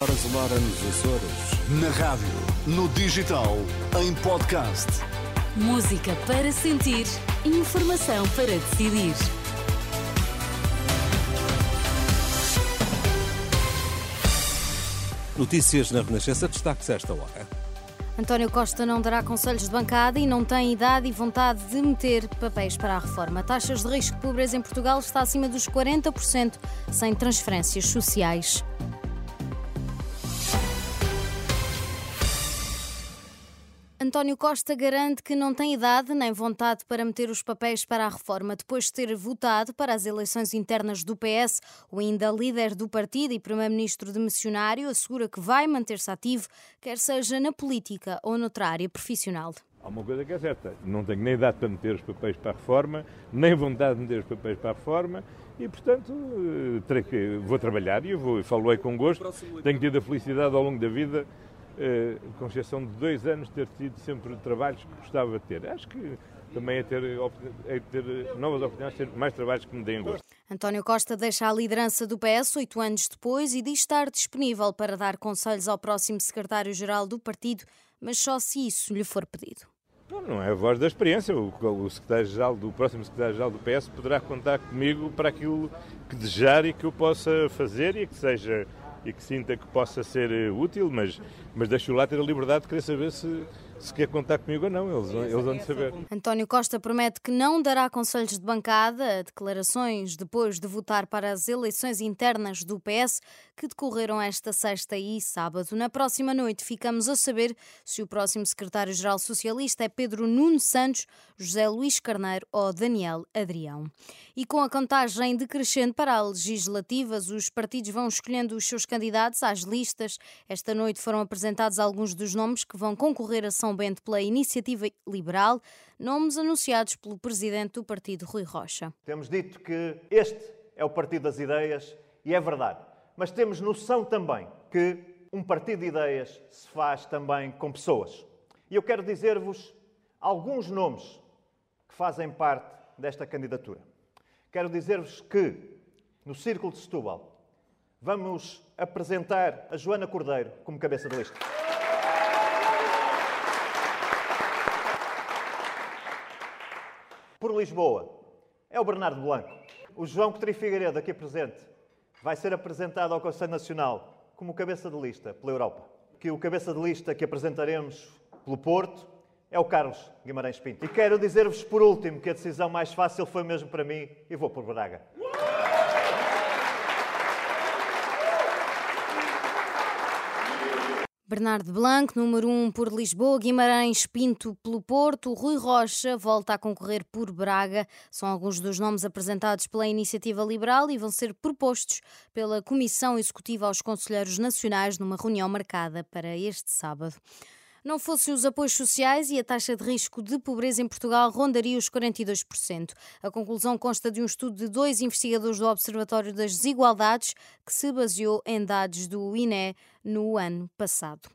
Azulora nos Açores. Na rádio, no digital, em podcast. Música para sentir, informação para decidir. Notícias na Renascença, destaques esta hora. António Costa não dará conselhos de bancada e não tem idade e vontade de meter papéis para a reforma. Taxas de risco de pobreza em Portugal está acima dos 40%, sem transferências sociais. António Costa garante que não tem idade nem vontade para meter os papéis para a reforma. Depois de ter votado para as eleições internas do PS, o ainda líder do partido e primeiro-ministro de missionário assegura que vai manter-se ativo, quer seja na política ou noutra área profissional. Há uma coisa que é certa, não tenho nem idade para meter os papéis para a reforma, nem vontade de meter os papéis para a reforma e, portanto, eh, vou trabalhar e eu vou, falo aí com gosto. Tenho tido a felicidade ao longo da vida com exceção de dois anos, ter tido sempre trabalhos que gostava de ter. Acho que também é ter, é ter novas oportunidades, ter mais trabalhos que me deem gosto. António Costa deixa a liderança do PS oito anos depois e diz estar disponível para dar conselhos ao próximo secretário-geral do partido, mas só se isso lhe for pedido. Não, não é a voz da experiência. O, o secretário-geral do próximo secretário-geral do PS poderá contar comigo para aquilo que desejar e que eu possa fazer e que seja e que sinta que possa ser eh, útil, mas, mas deixo lá ter a liberdade de querer saber se, se quer contar comigo ou não, eles, eles vão de saber. António Costa promete que não dará conselhos de bancada, declarações depois de votar para as eleições internas do PS que decorreram esta sexta e sábado. Na próxima noite ficamos a saber se o próximo secretário-geral socialista é Pedro Nuno Santos, José Luís Carneiro ou Daniel Adrião. E com a contagem decrescente para as legislativas, os partidos vão escolhendo os seus candidatos às listas. Esta noite foram apresentados alguns dos nomes que vão concorrer a São são pela Iniciativa Liberal, nomes anunciados pelo presidente do partido, Rui Rocha. Temos dito que este é o partido das ideias e é verdade, mas temos noção também que um partido de ideias se faz também com pessoas. E eu quero dizer-vos alguns nomes que fazem parte desta candidatura. Quero dizer-vos que, no Círculo de Setúbal, vamos apresentar a Joana Cordeiro como cabeça de lista. Por Lisboa é o Bernardo Blanco. O João Coutinho Figueiredo, aqui presente, vai ser apresentado ao Conselho Nacional como cabeça de lista pela Europa. Que o cabeça de lista que apresentaremos pelo Porto é o Carlos Guimarães Pinto. E quero dizer-vos por último que a decisão mais fácil foi mesmo para mim e vou por Braga. Bernardo Blanco, número 1 um por Lisboa, Guimarães Pinto pelo Porto, Rui Rocha volta a concorrer por Braga. São alguns dos nomes apresentados pela Iniciativa Liberal e vão ser propostos pela Comissão Executiva aos Conselheiros Nacionais numa reunião marcada para este sábado. Não fossem os apoios sociais e a taxa de risco de pobreza em Portugal rondaria os 42%. A conclusão consta de um estudo de dois investigadores do Observatório das Desigualdades, que se baseou em dados do INE no ano passado.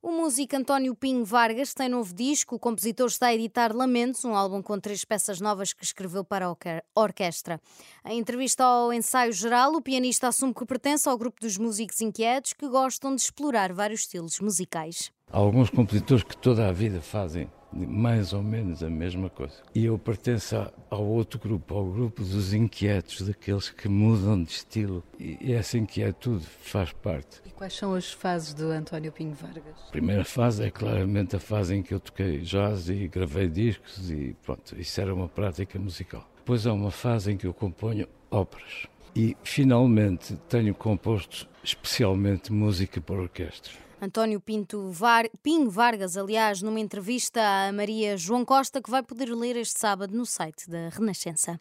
O músico António Pinho Vargas tem novo disco. O compositor está a editar Lamentos, um álbum com três peças novas que escreveu para a orquestra. Em entrevista ao ensaio geral, o pianista assume que pertence ao grupo dos músicos inquietos que gostam de explorar vários estilos musicais. Há alguns compositores que toda a vida fazem mais ou menos a mesma coisa. E eu pertenço ao outro grupo, ao grupo dos inquietos, daqueles que mudam de estilo. E essa inquietude faz parte. E quais são as fases do António Pinho Vargas? A primeira fase é claramente a fase em que eu toquei jazz e gravei discos e pronto, isso era uma prática musical. Depois há uma fase em que eu componho óperas. E finalmente tenho composto especialmente música para orquestra. António Pinto Var... Pinho Vargas, aliás, numa entrevista à Maria João Costa, que vai poder ler este sábado no site da Renascença.